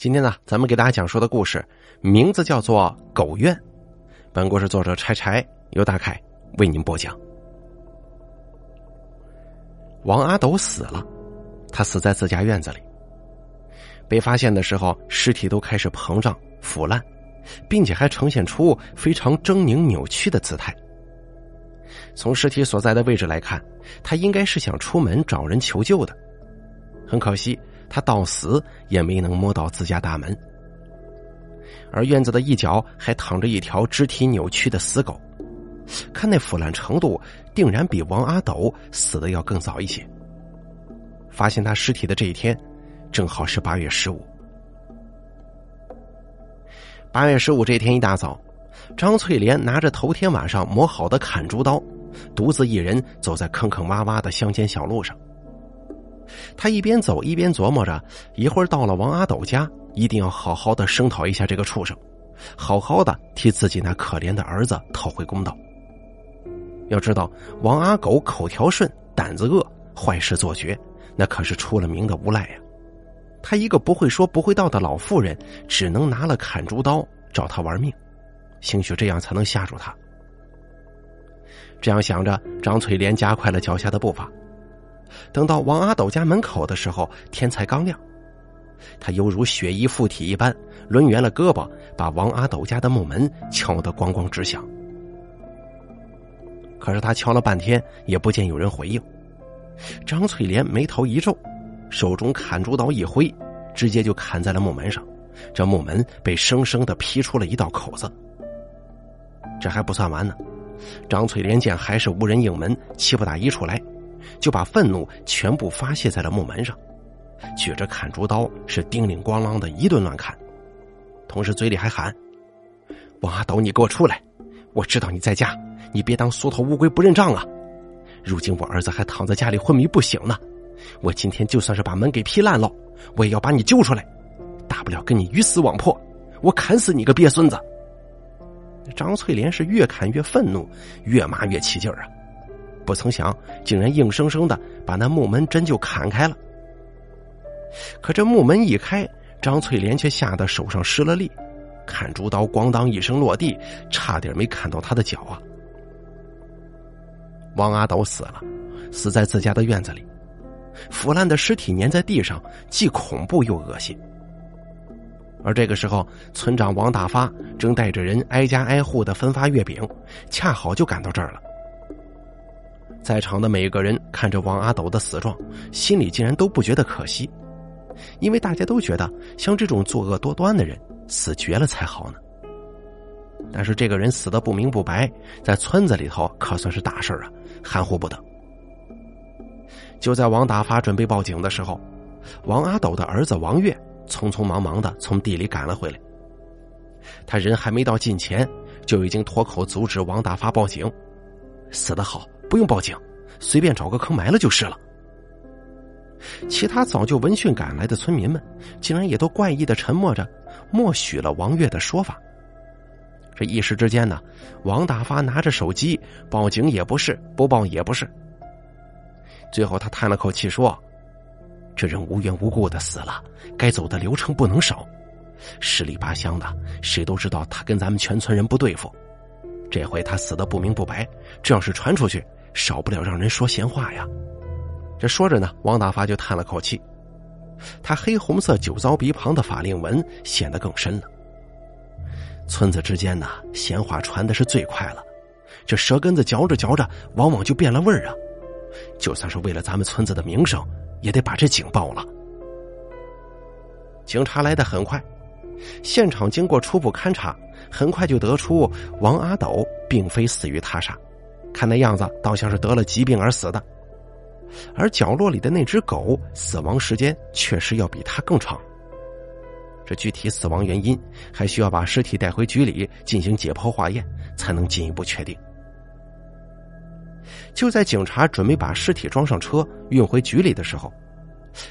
今天呢，咱们给大家讲述的故事名字叫做《狗院》。本故事作者柴柴由大凯为您播讲。王阿斗死了，他死在自家院子里。被发现的时候，尸体都开始膨胀腐烂，并且还呈现出非常狰狞扭曲的姿态。从尸体所在的位置来看，他应该是想出门找人求救的。很可惜。他到死也没能摸到自家大门，而院子的一角还躺着一条肢体扭曲的死狗，看那腐烂程度，定然比王阿斗死的要更早一些。发现他尸体的这一天，正好是八月十五。八月十五这天一大早，张翠莲拿着头天晚上磨好的砍竹刀，独自一人走在坑坑洼洼的乡间小路上。他一边走一边琢磨着，一会儿到了王阿斗家，一定要好好的声讨一下这个畜生，好好的替自己那可怜的儿子讨回公道。要知道，王阿狗口条顺，胆子恶，坏事做绝，那可是出了名的无赖呀。他一个不会说不会道的老妇人，只能拿了砍竹刀找他玩命，兴许这样才能吓住他。这样想着，张翠莲加快了脚下的步伐。等到王阿斗家门口的时候，天才刚亮，他犹如血衣附体一般，抡圆了胳膊，把王阿斗家的木门敲得咣咣直响。可是他敲了半天，也不见有人回应。张翠莲眉头一皱，手中砍竹刀一挥，直接就砍在了木门上，这木门被生生的劈出了一道口子。这还不算完呢，张翠莲见还是无人应门，气不打一处来。就把愤怒全部发泄在了木门上，举着砍竹刀是叮铃咣啷的一顿乱砍，同时嘴里还喊：“王阿斗，你给我出来！我知道你在家，你别当缩头乌龟不认账啊！如今我儿子还躺在家里昏迷不醒呢，我今天就算是把门给劈烂了，我也要把你揪出来，大不了跟你鱼死网破，我砍死你个鳖孙子！”张翠莲是越砍越愤怒，越骂越起劲儿啊！不曾想，竟然硬生生的把那木门针就砍开了。可这木门一开，张翠莲却吓得手上失了力，砍竹刀咣当一声落地，差点没砍到他的脚啊！王阿斗死了，死在自家的院子里，腐烂的尸体粘在地上，既恐怖又恶心。而这个时候，村长王大发正带着人挨家挨户的分发月饼，恰好就赶到这儿了。在场的每个人看着王阿斗的死状，心里竟然都不觉得可惜，因为大家都觉得像这种作恶多端的人死绝了才好呢。但是这个人死的不明不白，在村子里头可算是大事啊，含糊不得。就在王大发准备报警的时候，王阿斗的儿子王月匆匆忙忙的从地里赶了回来。他人还没到近前，就已经脱口阻止王大发报警，死得好。不用报警，随便找个坑埋了就是了。其他早就闻讯赶来的村民们，竟然也都怪异的沉默着，默许了王月的说法。这一时之间呢，王大发拿着手机报警也不是，不报也不是。最后他叹了口气说：“这人无缘无故的死了，该走的流程不能少。十里八乡的，谁都知道他跟咱们全村人不对付。这回他死的不明不白，这要是传出去……”少不了让人说闲话呀。这说着呢，王大发就叹了口气，他黑红色酒糟鼻旁的法令纹显得更深了。村子之间呢，闲话传的是最快了，这舌根子嚼着嚼着，往往就变了味儿啊。就算是为了咱们村子的名声，也得把这警报了。警察来的很快，现场经过初步勘查，很快就得出王阿斗并非死于他杀。看那样子，倒像是得了疾病而死的，而角落里的那只狗死亡时间确实要比他更长。这具体死亡原因还需要把尸体带回局里进行解剖化验，才能进一步确定。就在警察准备把尸体装上车运回局里的时候，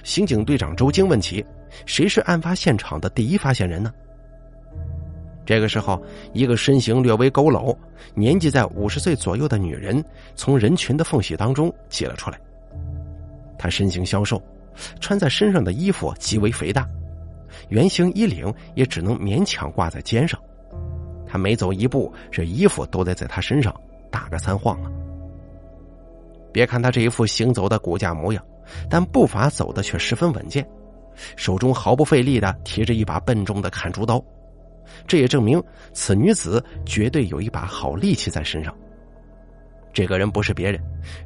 刑警队长周京问起：“谁是案发现场的第一发现人呢？”这个时候，一个身形略微佝偻、年纪在五十岁左右的女人从人群的缝隙当中挤了出来。她身形消瘦，穿在身上的衣服极为肥大，圆形衣领也只能勉强挂在肩上。他每走一步，这衣服都得在他身上打个三晃啊！别看他这一副行走的骨架模样，但步伐走的却十分稳健，手中毫不费力的提着一把笨重的砍竹刀，这也证明此女子绝对有一把好利器在身上。这个人不是别人，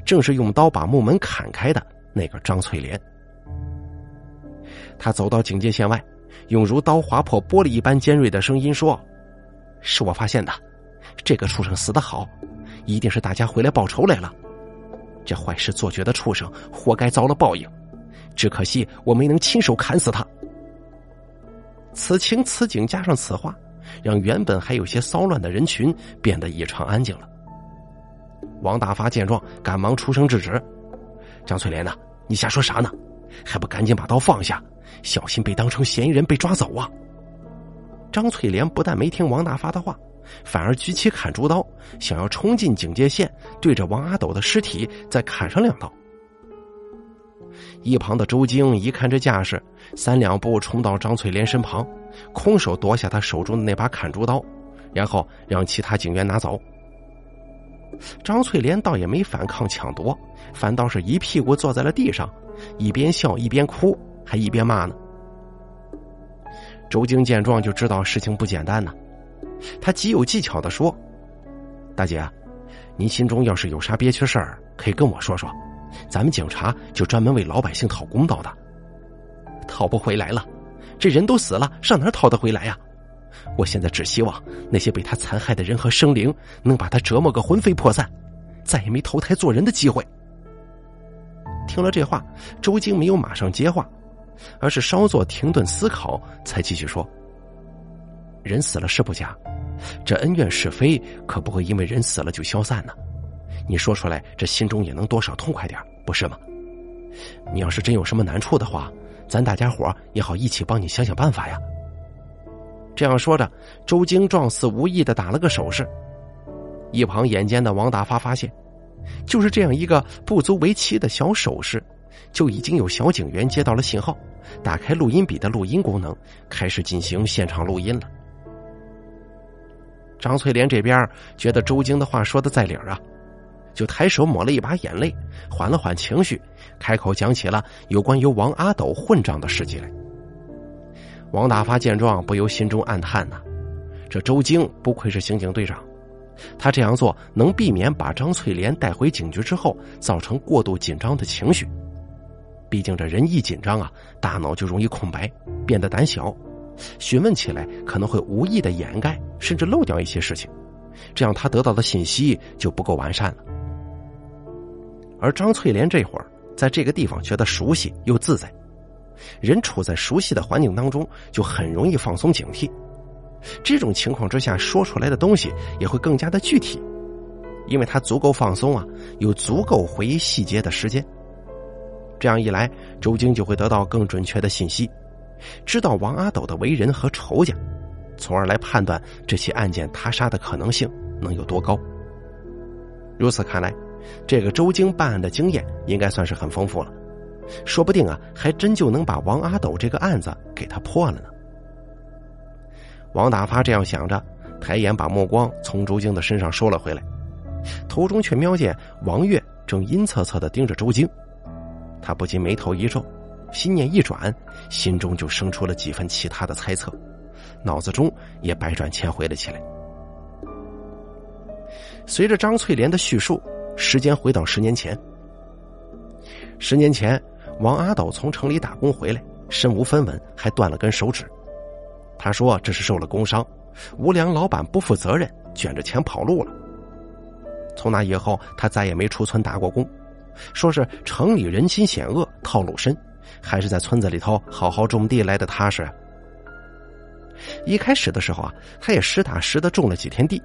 正是用刀把木门砍开的那个张翠莲。他走到警戒线外，用如刀划破玻璃一般尖锐的声音说。是我发现的，这个畜生死得好，一定是大家回来报仇来了。这坏事做绝的畜生，活该遭了报应。只可惜我没能亲手砍死他。此情此景加上此话，让原本还有些骚乱的人群变得异常安静了。王大发见状，赶忙出声制止：“张翠莲呐，你瞎说啥呢？还不赶紧把刀放下，小心被当成嫌疑人被抓走啊！”张翠莲不但没听王大发的话，反而举起砍竹刀，想要冲进警戒线，对着王阿斗的尸体再砍上两刀。一旁的周京一看这架势，三两步冲到张翠莲身旁，空手夺下她手中的那把砍竹刀，然后让其他警员拿走。张翠莲倒也没反抗抢夺，反倒是一屁股坐在了地上，一边笑一边哭，还一边骂呢。周京见状就知道事情不简单呢，他极有技巧的说：“大姐，您心中要是有啥憋屈事儿，可以跟我说说，咱们警察就专门为老百姓讨公道的。讨不回来了，这人都死了，上哪讨得回来呀？我现在只希望那些被他残害的人和生灵能把他折磨个魂飞魄散，再也没投胎做人的机会。”听了这话，周京没有马上接话。而是稍作停顿思考，才继续说：“人死了是不假，这恩怨是非可不会因为人死了就消散呢。你说出来，这心中也能多少痛快点，不是吗？你要是真有什么难处的话，咱大家伙也好一起帮你想想办法呀。”这样说着，周京状似无意的打了个手势。一旁眼尖的王大发发现，就是这样一个不足为奇的小手势。就已经有小警员接到了信号，打开录音笔的录音功能，开始进行现场录音了。张翠莲这边觉得周京的话说的在理儿啊，就抬手抹了一把眼泪，缓了缓情绪，开口讲起了有关于王阿斗混账的事迹来。王大发见状，不由心中暗叹呐：这周京不愧是刑警队长，他这样做能避免把张翠莲带回警局之后造成过度紧张的情绪。毕竟这人一紧张啊，大脑就容易空白，变得胆小，询问起来可能会无意的掩盖，甚至漏掉一些事情，这样他得到的信息就不够完善了。而张翠莲这会儿在这个地方觉得熟悉又自在，人处在熟悉的环境当中，就很容易放松警惕，这种情况之下说出来的东西也会更加的具体，因为他足够放松啊，有足够回忆细节的时间。这样一来，周京就会得到更准确的信息，知道王阿斗的为人和仇家，从而来判断这起案件他杀的可能性能有多高。如此看来，这个周京办案的经验应该算是很丰富了，说不定啊，还真就能把王阿斗这个案子给他破了呢。王大发这样想着，抬眼把目光从周京的身上收了回来，途中却瞄见王月正阴恻恻的盯着周京。他不禁眉头一皱，心念一转，心中就生出了几分其他的猜测，脑子中也百转千回了起来。随着张翠莲的叙述，时间回到十年前。十年前，王阿斗从城里打工回来，身无分文，还断了根手指。他说这是受了工伤，无良老板不负责任，卷着钱跑路了。从那以后，他再也没出村打过工。说是城里人心险恶，套路深，还是在村子里头好好种地来的踏实。一开始的时候啊，他也实打实的种了几天地，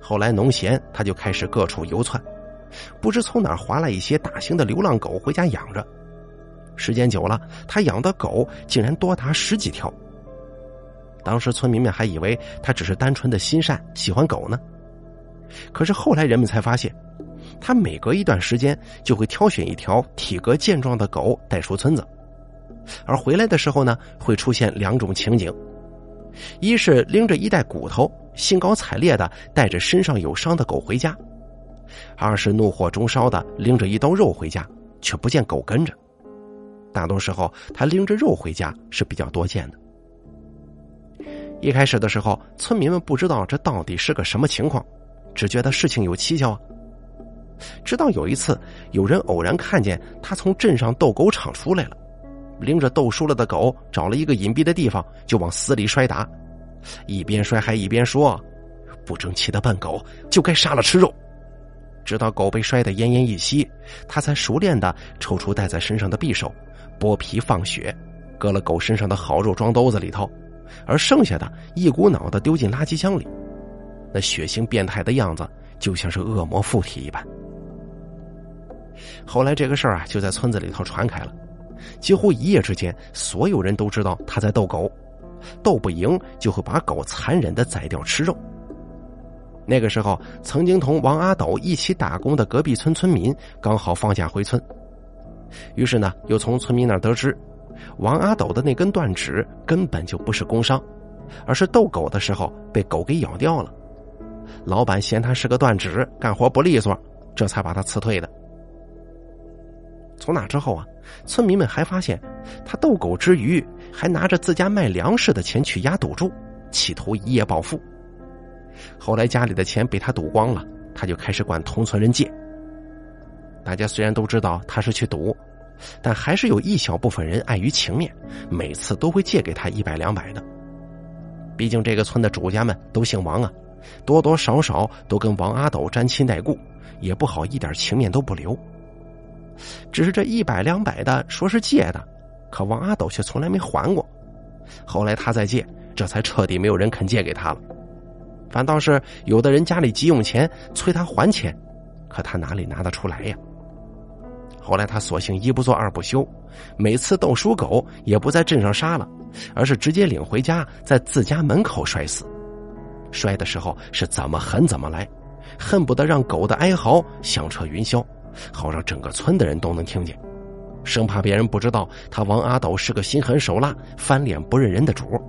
后来农闲，他就开始各处游窜，不知从哪儿划来一些大型的流浪狗回家养着。时间久了，他养的狗竟然多达十几条。当时村民们还以为他只是单纯的心善，喜欢狗呢。可是后来人们才发现。他每隔一段时间就会挑选一条体格健壮的狗带出村子，而回来的时候呢，会出现两种情景：一是拎着一袋骨头，兴高采烈的带着身上有伤的狗回家；二是怒火中烧的拎着一刀肉回家，却不见狗跟着。大多时候，他拎着肉回家是比较多见的。一开始的时候，村民们不知道这到底是个什么情况，只觉得事情有蹊跷啊。直到有一次，有人偶然看见他从镇上斗狗场出来了，拎着斗输了的狗，找了一个隐蔽的地方就往死里摔打，一边摔还一边说：“不争气的笨狗，就该杀了吃肉。”直到狗被摔得奄奄一息，他才熟练的抽出带在身上的匕首，剥皮放血，割了狗身上的好肉装兜子里头。而剩下的一股脑的丢进垃圾箱里，那血腥变态的样子就像是恶魔附体一般。后来这个事儿啊，就在村子里头传开了，几乎一夜之间，所有人都知道他在斗狗，斗不赢就会把狗残忍的宰掉吃肉。那个时候，曾经同王阿斗一起打工的隔壁村村民刚好放假回村，于是呢，又从村民那儿得知。王阿斗的那根断指根本就不是工伤，而是斗狗的时候被狗给咬掉了。老板嫌他是个断指，干活不利索，这才把他辞退的。从那之后啊，村民们还发现他斗狗之余，还拿着自家卖粮食的钱去压赌注，企图一夜暴富。后来家里的钱被他赌光了，他就开始管同村人借。大家虽然都知道他是去赌。但还是有一小部分人碍于情面，每次都会借给他一百两百的。毕竟这个村的主家们都姓王啊，多多少少都跟王阿斗沾亲带故，也不好一点情面都不留。只是这一百两百的说是借的，可王阿斗却从来没还过。后来他再借，这才彻底没有人肯借给他了。反倒是有的人家里急用钱，催他还钱，可他哪里拿得出来呀？后来他索性一不做二不休，每次斗输狗也不在镇上杀了，而是直接领回家，在自家门口摔死。摔的时候是怎么狠怎么来，恨不得让狗的哀嚎响彻云霄，好让整个村的人都能听见，生怕别人不知道他王阿斗是个心狠手辣、翻脸不认人的主。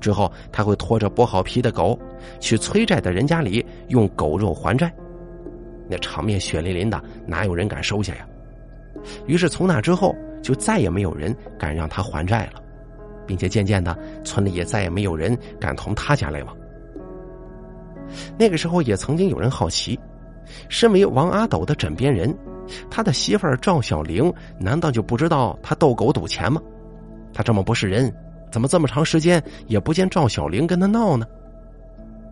之后他会拖着剥好皮的狗，去催债的人家里用狗肉还债，那场面血淋淋的，哪有人敢收下呀？于是从那之后，就再也没有人敢让他还债了，并且渐渐的，村里也再也没有人敢同他家来往。那个时候，也曾经有人好奇，身为王阿斗的枕边人，他的媳妇儿赵小玲难道就不知道他斗狗赌钱吗？他这么不是人，怎么这么长时间也不见赵小玲跟他闹呢？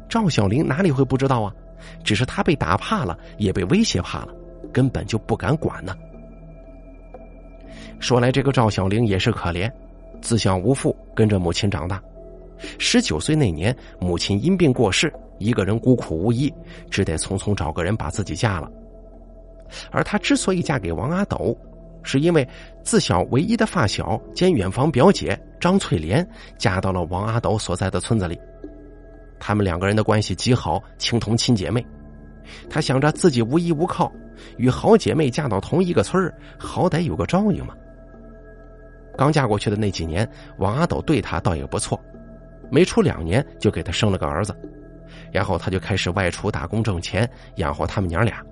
赵小玲哪里会不知道啊？只是他被打怕了，也被威胁怕了，根本就不敢管呢。说来，这个赵小玲也是可怜，自小无父，跟着母亲长大。十九岁那年，母亲因病过世，一个人孤苦无依，只得匆匆找个人把自己嫁了。而她之所以嫁给王阿斗，是因为自小唯一的发小兼远房表姐张翠莲嫁到了王阿斗所在的村子里，他们两个人的关系极好，情同亲姐妹。她想着自己无依无靠，与好姐妹嫁到同一个村好歹有个照应嘛。刚嫁过去的那几年，王阿斗对她倒也不错，没出两年就给她生了个儿子，然后他就开始外出打工挣钱养活他们娘俩。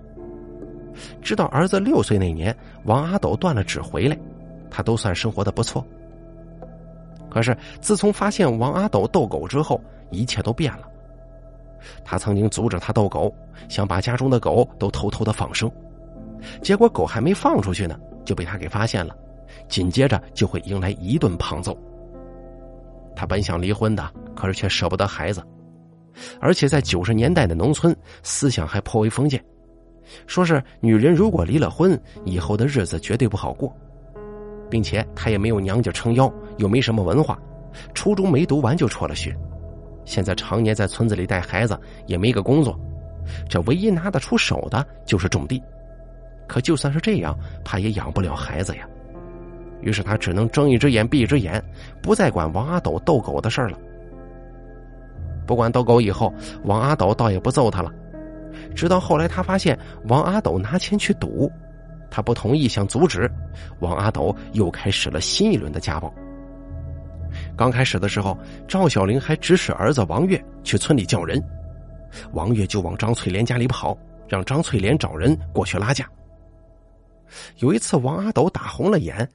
直到儿子六岁那年，王阿斗断了指回来，他都算生活的不错。可是自从发现王阿斗斗狗之后，一切都变了。他曾经阻止他斗狗，想把家中的狗都偷偷的放生，结果狗还没放出去呢，就被他给发现了。紧接着就会迎来一顿胖揍。他本想离婚的，可是却舍不得孩子，而且在九十年代的农村，思想还颇为封建，说是女人如果离了婚，以后的日子绝对不好过，并且她也没有娘家撑腰，又没什么文化，初中没读完就辍了学，现在常年在村子里带孩子，也没个工作，这唯一拿得出手的就是种地，可就算是这样，怕也养不了孩子呀。于是他只能睁一只眼闭一只眼，不再管王阿斗斗狗的事儿了。不管斗狗以后，王阿斗倒也不揍他了。直到后来，他发现王阿斗拿钱去赌，他不同意，想阻止，王阿斗又开始了新一轮的家暴。刚开始的时候，赵小玲还指使儿子王月去村里叫人，王月就往张翠莲家里跑，让张翠莲找人过去拉架。有一次，王阿斗打红了眼，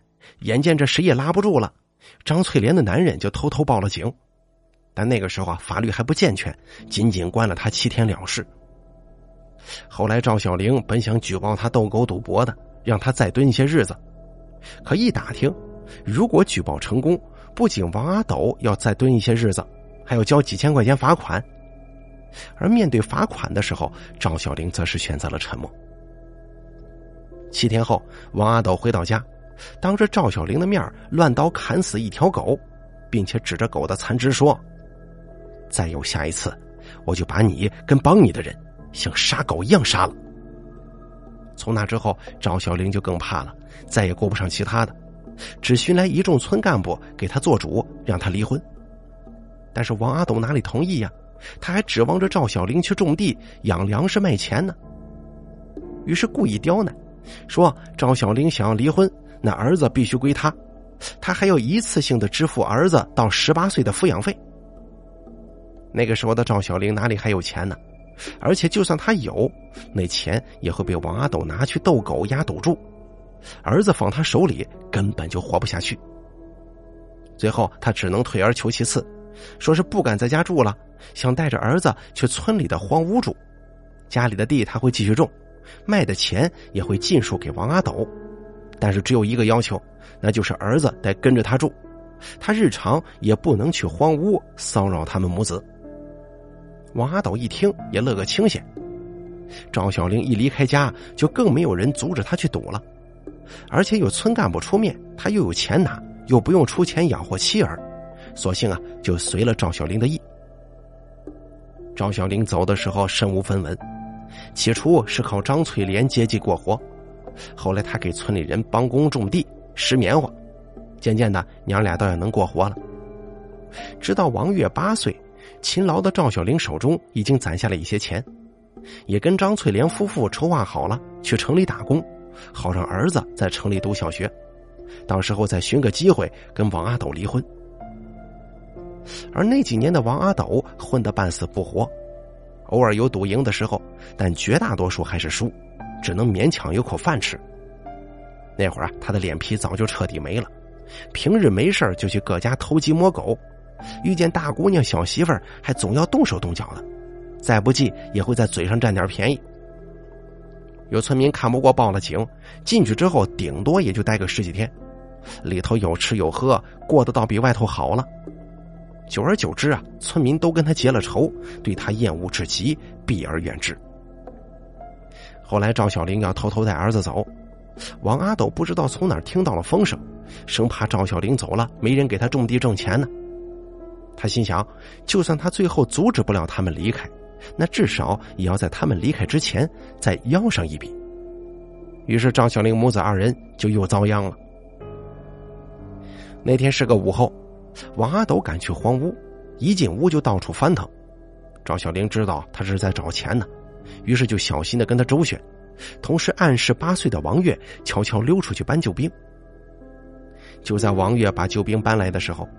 眼见着谁也拉不住了，张翠莲的男人就偷偷报了警。但那个时候啊，法律还不健全，仅仅关了他七天了事。后来赵小玲本想举报他斗狗赌博的，让他再蹲一些日子，可一打听，如果举报成功，不仅王阿斗要再蹲一些日子，还要交几千块钱罚款。而面对罚款的时候，赵小玲则是选择了沉默。七天后，王阿斗回到家，当着赵小玲的面乱刀砍死一条狗，并且指着狗的残肢说：“再有下一次，我就把你跟帮你的人。”像杀狗一样杀了。从那之后，赵小玲就更怕了，再也顾不上其他的，只寻来一众村干部给他做主，让他离婚。但是王阿斗哪里同意呀？他还指望着赵小玲去种地、养粮食、卖钱呢。于是故意刁难，说赵小玲想要离婚，那儿子必须归他，他还要一次性的支付儿子到十八岁的抚养费。那个时候的赵小玲哪里还有钱呢？而且，就算他有那钱，也会被王阿斗拿去斗狗、压赌注，儿子放他手里根本就活不下去。最后，他只能退而求其次，说是不敢在家住了，想带着儿子去村里的荒屋住，家里的地他会继续种，卖的钱也会尽数给王阿斗，但是只有一个要求，那就是儿子得跟着他住，他日常也不能去荒屋骚扰他们母子。王阿斗一听也乐个清闲，赵小玲一离开家，就更没有人阻止他去赌了，而且有村干部出面，他又有钱拿，又不用出钱养活妻儿，索性啊就随了赵小玲的意。赵小玲走的时候身无分文，起初是靠张翠莲接济过活，后来他给村里人帮工种地、拾棉花，渐渐的娘俩倒也能过活了。直到王月八岁。勤劳的赵小玲手中已经攒下了一些钱，也跟张翠莲夫妇筹划好了去城里打工，好让儿子在城里读小学，到时候再寻个机会跟王阿斗离婚。而那几年的王阿斗混得半死不活，偶尔有赌赢的时候，但绝大多数还是输，只能勉强有口饭吃。那会儿啊，他的脸皮早就彻底没了，平日没事就去各家偷鸡摸狗。遇见大姑娘、小媳妇儿，还总要动手动脚的，再不济也会在嘴上占点便宜。有村民看不过，报了警。进去之后，顶多也就待个十几天，里头有吃有喝，过得倒比外头好了。久而久之啊，村民都跟他结了仇，对他厌恶至极，避而远之。后来赵小玲要偷偷带儿子走，王阿斗不知道从哪儿听到了风声，生怕赵小玲走了没人给他种地挣钱呢。他心想，就算他最后阻止不了他们离开，那至少也要在他们离开之前再要上一笔。于是赵小玲母子二人就又遭殃了。那天是个午后，王阿斗赶去荒屋，一进屋就到处翻腾。赵小玲知道他是在找钱呢，于是就小心的跟他周旋，同时暗示八岁的王月悄悄溜出去搬救兵。就在王月把救兵搬来的时候。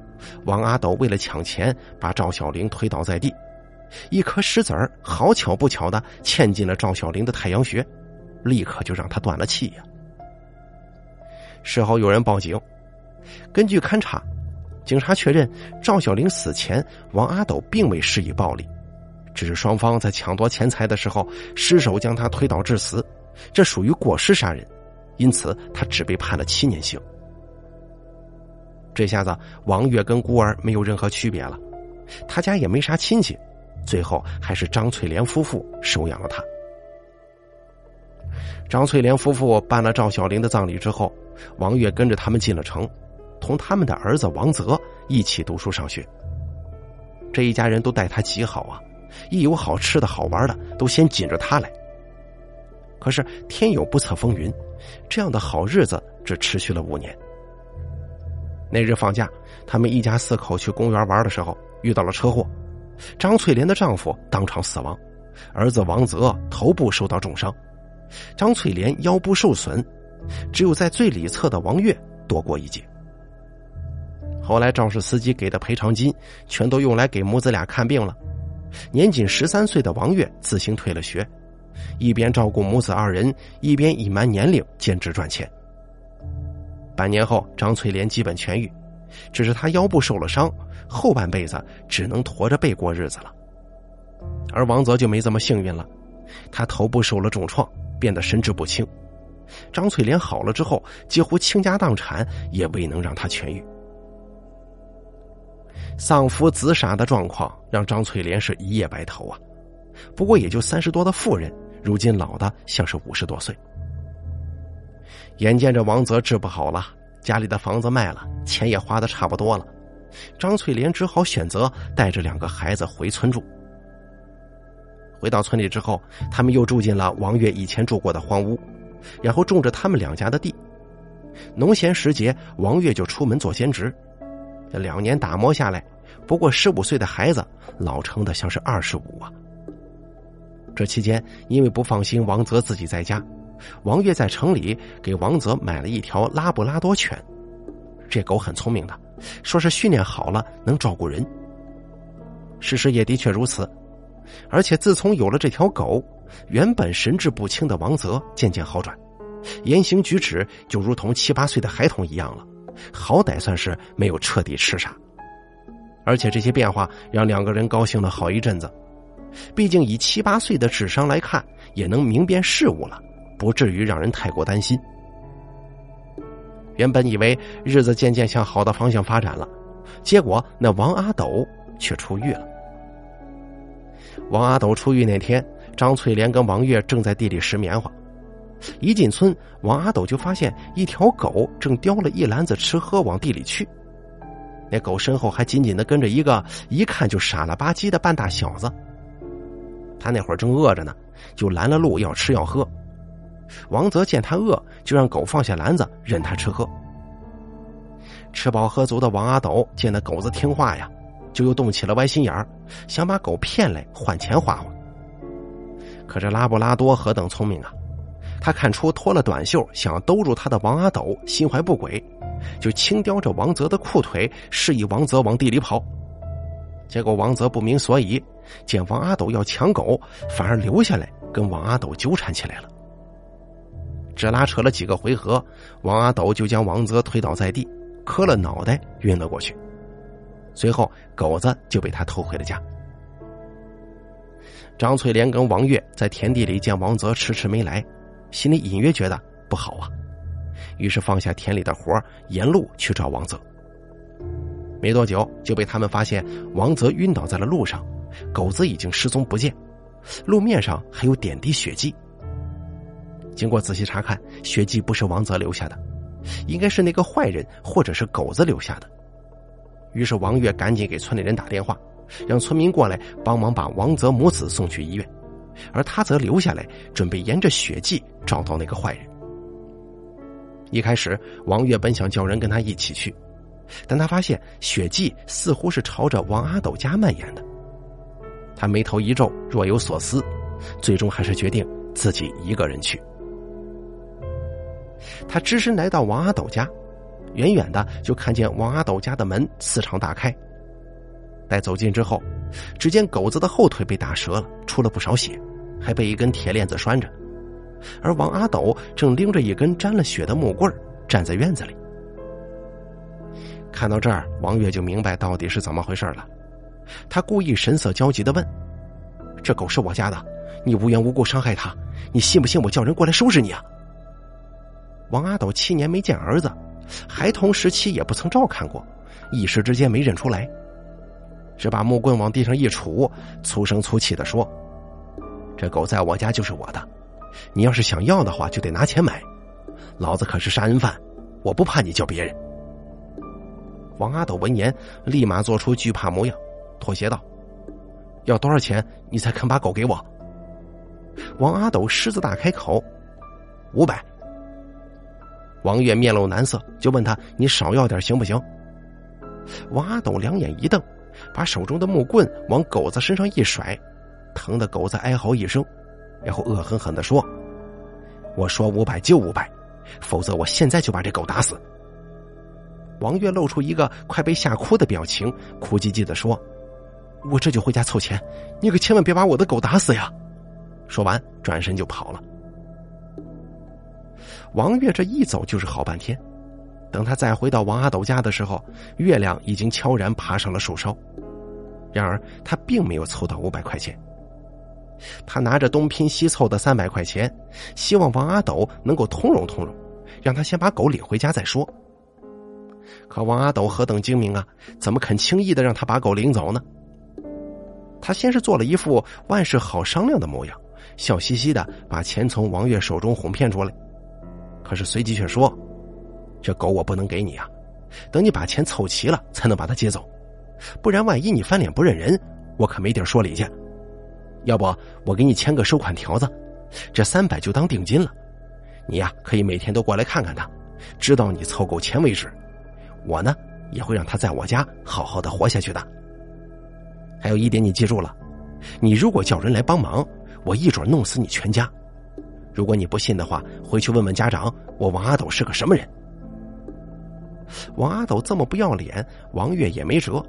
王阿斗为了抢钱，把赵小玲推倒在地，一颗石子儿好巧不巧的嵌进了赵小玲的太阳穴，立刻就让他断了气呀。事后有人报警，根据勘查，警察确认赵小玲死前王阿斗并未施以暴力，只是双方在抢夺钱财的时候失手将他推倒致死，这属于过失杀人，因此他只被判了七年刑。这下子，王月跟孤儿没有任何区别了，他家也没啥亲戚，最后还是张翠莲夫妇收养了他。张翠莲夫妇办了赵小玲的葬礼之后，王月跟着他们进了城，同他们的儿子王泽一起读书上学。这一家人都待他极好啊，一有好吃的好玩的，都先紧着他来。可是天有不测风云，这样的好日子只持续了五年。那日放假，他们一家四口去公园玩的时候遇到了车祸，张翠莲的丈夫当场死亡，儿子王泽头部受到重伤，张翠莲腰部受损，只有在最里侧的王月躲过一劫。后来肇事司机给的赔偿金全都用来给母子俩看病了。年仅十三岁的王月自行退了学，一边照顾母子二人，一边隐瞒年龄兼职赚钱。半年后，张翠莲基本痊愈，只是她腰部受了伤，后半辈子只能驼着背过日子了。而王泽就没这么幸运了，他头部受了重创，变得神志不清。张翠莲好了之后，几乎倾家荡产也未能让他痊愈。丧夫自杀的状况让张翠莲是一夜白头啊！不过也就三十多的妇人，如今老的像是五十多岁。眼见着王泽治不好了，家里的房子卖了，钱也花的差不多了，张翠莲只好选择带着两个孩子回村住。回到村里之后，他们又住进了王月以前住过的荒屋，然后种着他们两家的地。农闲时节，王月就出门做兼职。这两年打磨下来，不过十五岁的孩子老成的像是二十五啊。这期间，因为不放心王泽自己在家，王月在城里给王泽买了一条拉布拉多犬。这狗很聪明的，说是训练好了能照顾人。事实也的确如此，而且自从有了这条狗，原本神志不清的王泽渐渐好转，言行举止就如同七八岁的孩童一样了。好歹算是没有彻底痴傻，而且这些变化让两个人高兴了好一阵子。毕竟以七八岁的智商来看，也能明辨事物了，不至于让人太过担心。原本以为日子渐渐向好的方向发展了，结果那王阿斗却出狱了。王阿斗出狱那天，张翠莲跟王月正在地里拾棉花。一进村，王阿斗就发现一条狗正叼了一篮子吃喝往地里去。那狗身后还紧紧的跟着一个一看就傻了吧唧的半大小子。他那会儿正饿着呢，就拦了路要吃要喝。王泽见他饿，就让狗放下篮子任他吃喝。吃饱喝足的王阿斗见那狗子听话呀，就又动起了歪心眼儿，想把狗骗来换钱花花。可这拉布拉多何等聪明啊！他看出脱了短袖想兜住他的王阿斗心怀不轨，就轻叼着王泽的裤腿，示意王泽往地里跑。结果王泽不明所以，见王阿斗要抢狗，反而留下来跟王阿斗纠缠起来了。只拉扯了几个回合，王阿斗就将王泽推倒在地，磕了脑袋晕了过去。随后狗子就被他偷回了家。张翠莲跟王月在田地里见王泽迟迟没来。心里隐约觉得不好啊，于是放下田里的活沿路去找王泽。没多久就被他们发现，王泽晕倒在了路上，狗子已经失踪不见，路面上还有点滴血迹。经过仔细查看，血迹不是王泽留下的，应该是那个坏人或者是狗子留下的。于是王月赶紧给村里人打电话，让村民过来帮忙把王泽母子送去医院。而他则留下来，准备沿着血迹找到那个坏人。一开始，王月本想叫人跟他一起去，但他发现血迹似乎是朝着王阿斗家蔓延的。他眉头一皱，若有所思，最终还是决定自己一个人去。他只身来到王阿斗家，远远的就看见王阿斗家的门四敞大开。待走近之后，只见狗子的后腿被打折了，出了不少血。还被一根铁链子拴着，而王阿斗正拎着一根沾了血的木棍站在院子里。看到这儿，王月就明白到底是怎么回事了。他故意神色焦急的问：“这狗是我家的，你无缘无故伤害它，你信不信我叫人过来收拾你啊？”王阿斗七年没见儿子，孩童时期也不曾照看过，一时之间没认出来，只把木棍往地上一杵，粗声粗气的说。这狗在我家就是我的，你要是想要的话，就得拿钱买。老子可是杀人犯，我不怕你叫别人。王阿斗闻言，立马做出惧怕模样，妥协道：“要多少钱你才肯把狗给我？”王阿斗狮子大开口：“五百。”王月面露难色，就问他：“你少要点行不行？”王阿斗两眼一瞪，把手中的木棍往狗子身上一甩。疼的狗子哀嚎一声，然后恶狠狠的说：“我说五百就五百，否则我现在就把这狗打死。”王月露出一个快被吓哭的表情，哭唧唧的说：“我这就回家凑钱，你可千万别把我的狗打死呀！”说完，转身就跑了。王月这一走就是好半天，等他再回到王阿斗家的时候，月亮已经悄然爬上了树梢。然而他并没有凑到五百块钱，他拿着东拼西凑的三百块钱，希望王阿斗能够通融通融，让他先把狗领回家再说。可王阿斗何等精明啊，怎么肯轻易的让他把狗领走呢？他先是做了一副万事好商量的模样，笑嘻嘻的把钱从王月手中哄骗出来。可是随即却说：“这狗我不能给你啊，等你把钱凑齐了才能把它接走，不然万一你翻脸不认人，我可没地儿说理去。要不我给你签个收款条子，这三百就当定金了。你呀可以每天都过来看看它，直到你凑够钱为止。我呢也会让它在我家好好的活下去的。还有一点你记住了，你如果叫人来帮忙，我一准弄死你全家。”如果你不信的话，回去问问家长，我王阿斗是个什么人。王阿斗这么不要脸，王月也没辙，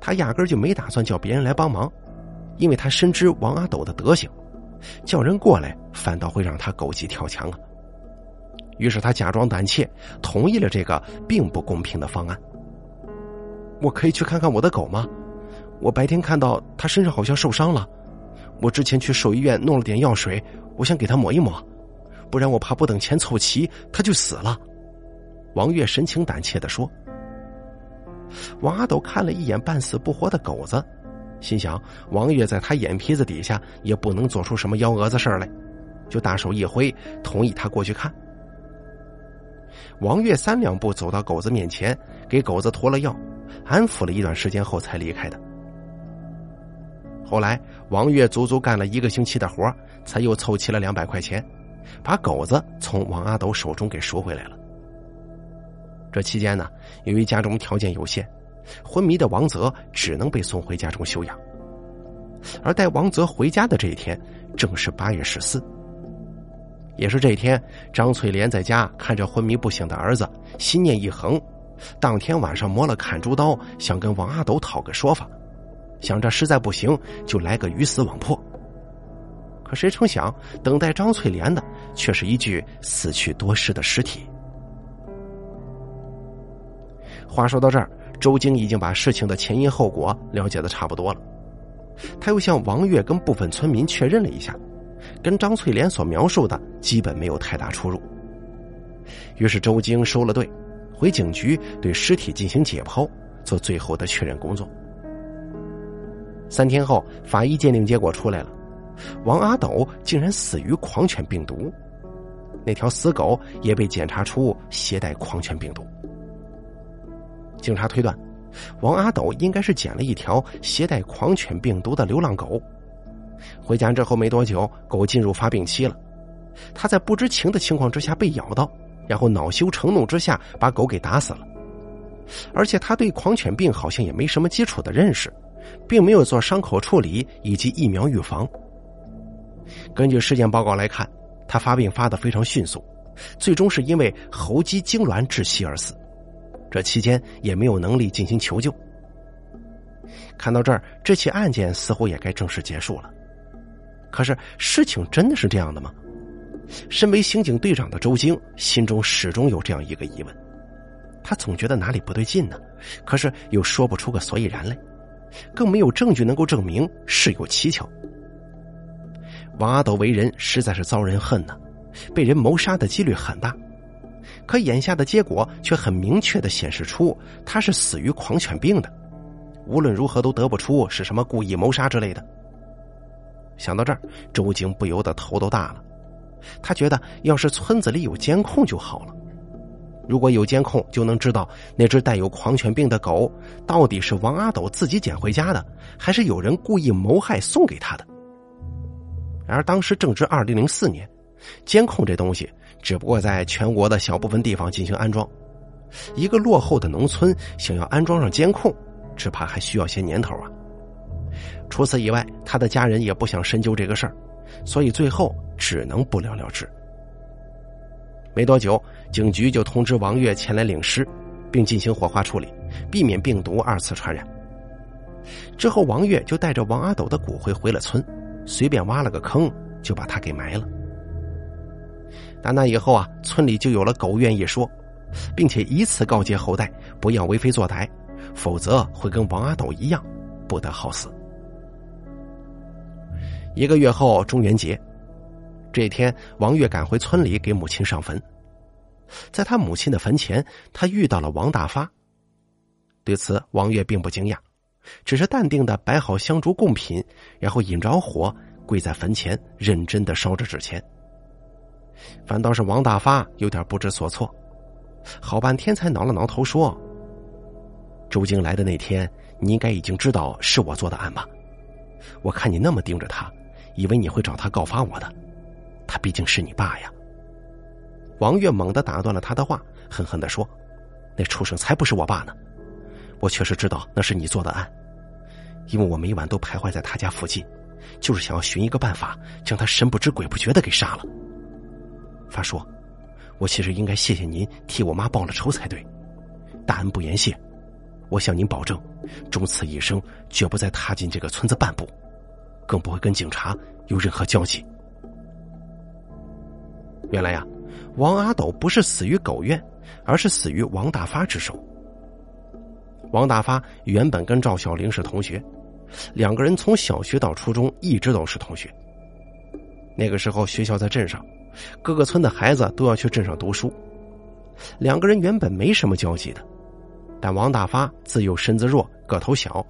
他压根就没打算叫别人来帮忙，因为他深知王阿斗的德行，叫人过来反倒会让他狗急跳墙啊。于是他假装胆怯，同意了这个并不公平的方案。我可以去看看我的狗吗？我白天看到它身上好像受伤了，我之前去兽医院弄了点药水。我想给他抹一抹，不然我怕不等钱凑齐他就死了。王月神情胆怯的说。王阿斗看了一眼半死不活的狗子，心想王月在他眼皮子底下也不能做出什么幺蛾子事来，就大手一挥，同意他过去看。王月三两步走到狗子面前，给狗子涂了药，安抚了一段时间后才离开的。后来，王月足足干了一个星期的活才又凑齐了两百块钱，把狗子从王阿斗手中给赎回来了。这期间呢，由于家中条件有限，昏迷的王泽只能被送回家中休养。而带王泽回家的这一天，正是八月十四，也是这一天，张翠莲在家看着昏迷不醒的儿子，心念一横，当天晚上摸了砍猪刀，想跟王阿斗讨个说法。想着实在不行就来个鱼死网破，可谁成想，等待张翠莲的却是一具死去多时的尸体。话说到这儿，周京已经把事情的前因后果了解的差不多了，他又向王月跟部分村民确认了一下，跟张翠莲所描述的基本没有太大出入。于是周京收了队，回警局对尸体进行解剖，做最后的确认工作。三天后，法医鉴定结果出来了，王阿斗竟然死于狂犬病毒，那条死狗也被检查出携带狂犬病毒。警察推断，王阿斗应该是捡了一条携带狂犬病毒的流浪狗，回家之后没多久，狗进入发病期了，他在不知情的情况之下被咬到，然后恼羞成怒之下把狗给打死了，而且他对狂犬病好像也没什么基础的认识。并没有做伤口处理以及疫苗预防。根据尸检报告来看，他发病发的非常迅速，最终是因为喉肌痉挛窒息而死。这期间也没有能力进行求救。看到这儿，这起案件似乎也该正式结束了。可是，事情真的是这样的吗？身为刑警队长的周京心中始终有这样一个疑问，他总觉得哪里不对劲呢，可是又说不出个所以然来。更没有证据能够证明事有蹊跷。王阿斗为人实在是遭人恨呢，被人谋杀的几率很大。可眼下的结果却很明确的显示出他是死于狂犬病的，无论如何都得不出是什么故意谋杀之类的。想到这儿，周京不由得头都大了。他觉得要是村子里有监控就好了。如果有监控，就能知道那只带有狂犬病的狗到底是王阿斗自己捡回家的，还是有人故意谋害送给他的。然而当时正值二零零四年，监控这东西只不过在全国的小部分地方进行安装，一个落后的农村想要安装上监控，只怕还需要些年头啊。除此以外，他的家人也不想深究这个事儿，所以最后只能不了了之。没多久，警局就通知王月前来领尸，并进行火化处理，避免病毒二次传染。之后，王月就带着王阿斗的骨灰回了村，随便挖了个坑就把他给埋了。打那以后啊，村里就有了狗愿一说，并且以此告诫后代不要为非作歹，否则会跟王阿斗一样不得好死。一个月后，中元节这天，王月赶回村里给母亲上坟，在他母亲的坟前，他遇到了王大发。对此，王月并不惊讶，只是淡定的摆好香烛贡品，然后引着火，跪在坟前，认真的烧着纸钱。反倒是王大发有点不知所措，好半天才挠了挠头说：“周京来的那天，你应该已经知道是我做的案吧？我看你那么盯着他，以为你会找他告发我的。他毕竟是你爸呀。”王月猛地打断了他的话，狠狠的说：“那畜生才不是我爸呢！我确实知道那是你做的案，因为我每晚都徘徊在他家附近，就是想要寻一个办法将他神不知鬼不觉的给杀了。”发说：“我其实应该谢谢您替我妈报了仇才对，大恩不言谢。我向您保证，终此一生绝不再踏进这个村子半步，更不会跟警察有任何交集。”原来呀，王阿斗不是死于狗院，而是死于王大发之手。王大发原本跟赵小玲是同学，两个人从小学到初中一直都是同学。那个时候学校在镇上。各个村的孩子都要去镇上读书，两个人原本没什么交集的，但王大发自幼身子弱，个头小，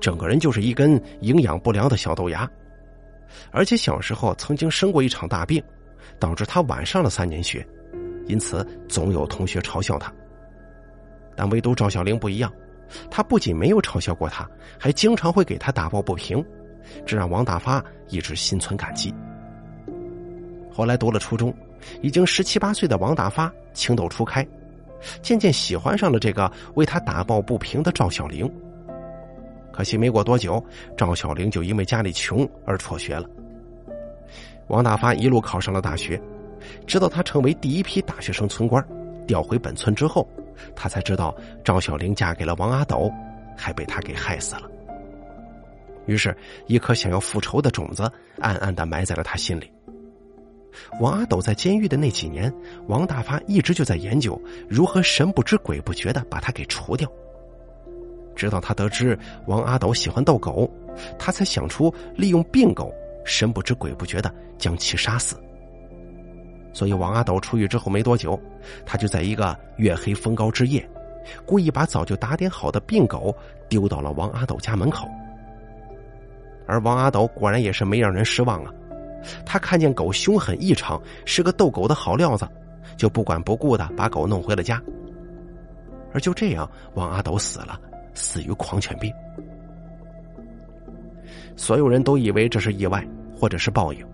整个人就是一根营养不良的小豆芽，而且小时候曾经生过一场大病，导致他晚上了三年学，因此总有同学嘲笑他。但唯独赵小玲不一样，他不仅没有嘲笑过他，还经常会给他打抱不平，这让王大发一直心存感激。后来读了初中，已经十七八岁的王大发情窦初开，渐渐喜欢上了这个为他打抱不平的赵小玲。可惜没过多久，赵小玲就因为家里穷而辍学了。王大发一路考上了大学，直到他成为第一批大学生村官，调回本村之后，他才知道赵小玲嫁给了王阿斗，还被他给害死了。于是，一颗想要复仇的种子暗暗的埋在了他心里。王阿斗在监狱的那几年，王大发一直就在研究如何神不知鬼不觉的把他给除掉。直到他得知王阿斗喜欢逗狗，他才想出利用病狗神不知鬼不觉的将其杀死。所以王阿斗出狱之后没多久，他就在一个月黑风高之夜，故意把早就打点好的病狗丢到了王阿斗家门口。而王阿斗果然也是没让人失望啊。他看见狗凶狠异常，是个逗狗的好料子，就不管不顾的把狗弄回了家。而就这样，王阿斗死了，死于狂犬病。所有人都以为这是意外或者是报应，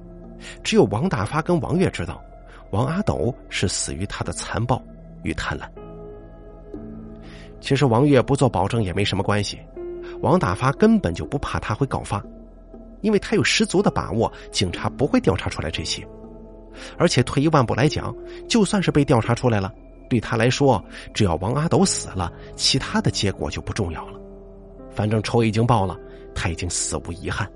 只有王大发跟王月知道，王阿斗是死于他的残暴与贪婪。其实王月不做保证也没什么关系，王大发根本就不怕他会告发。因为他有十足的把握，警察不会调查出来这些，而且退一万步来讲，就算是被调查出来了，对他来说，只要王阿斗死了，其他的结果就不重要了。反正仇已经报了，他已经死无遗憾。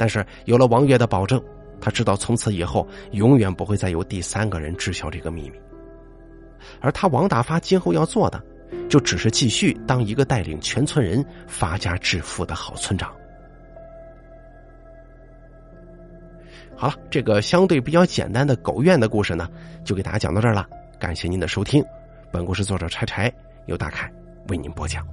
但是有了王月的保证，他知道从此以后永远不会再有第三个人知晓这个秘密。而他王大发今后要做的，就只是继续当一个带领全村人发家致富的好村长。好了，这个相对比较简单的狗院的故事呢，就给大家讲到这儿了。感谢您的收听，本故事作者柴柴由大凯为您播讲。